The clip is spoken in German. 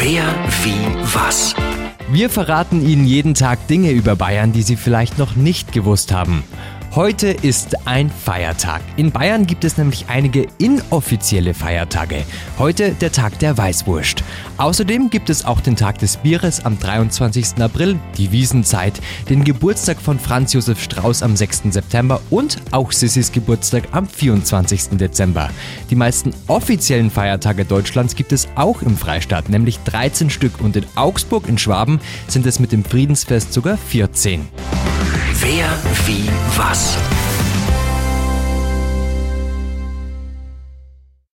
Wer, wie, was? Wir verraten Ihnen jeden Tag Dinge über Bayern, die Sie vielleicht noch nicht gewusst haben. Heute ist ein Feiertag. In Bayern gibt es nämlich einige inoffizielle Feiertage. Heute der Tag der Weißwurst. Außerdem gibt es auch den Tag des Bieres am 23. April, die Wiesenzeit, den Geburtstag von Franz Josef Strauß am 6. September und auch Sissis Geburtstag am 24. Dezember. Die meisten offiziellen Feiertage Deutschlands gibt es auch im Freistaat, nämlich 13 Stück und in Augsburg in Schwaben sind es mit dem Friedensfest sogar 14. Wer, wie, was?